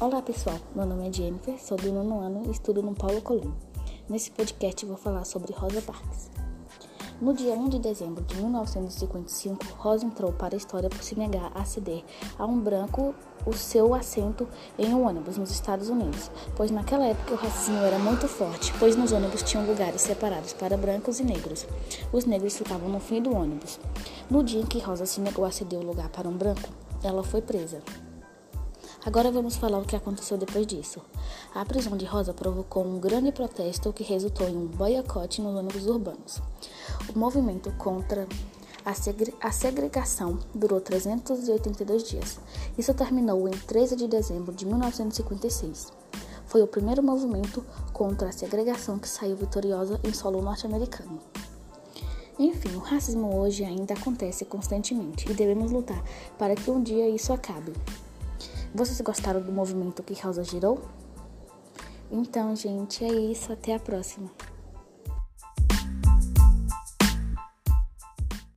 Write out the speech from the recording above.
Olá pessoal, meu nome é Jennifer, sou do nono ano e estudo no Paulo Colombo. Nesse podcast vou falar sobre Rosa Parks. No dia 1 de dezembro de 1955, Rosa entrou para a história por se negar a ceder a um branco o seu assento em um ônibus nos Estados Unidos, pois naquela época o racismo era muito forte, pois nos ônibus tinham lugares separados para brancos e negros. Os negros ficavam no fim do ônibus. No dia em que Rosa se negou a ceder o lugar para um branco, ela foi presa. Agora vamos falar o que aconteceu depois disso. A prisão de Rosa provocou um grande protesto que resultou em um boicote nos ônibus urbanos. O movimento contra a, segre a segregação durou 382 dias. Isso terminou em 13 de dezembro de 1956. Foi o primeiro movimento contra a segregação que saiu vitoriosa em solo norte-americano. Enfim, o racismo hoje ainda acontece constantemente e devemos lutar para que um dia isso acabe. Vocês gostaram do movimento que Rosa girou? Então, gente, é isso. Até a próxima.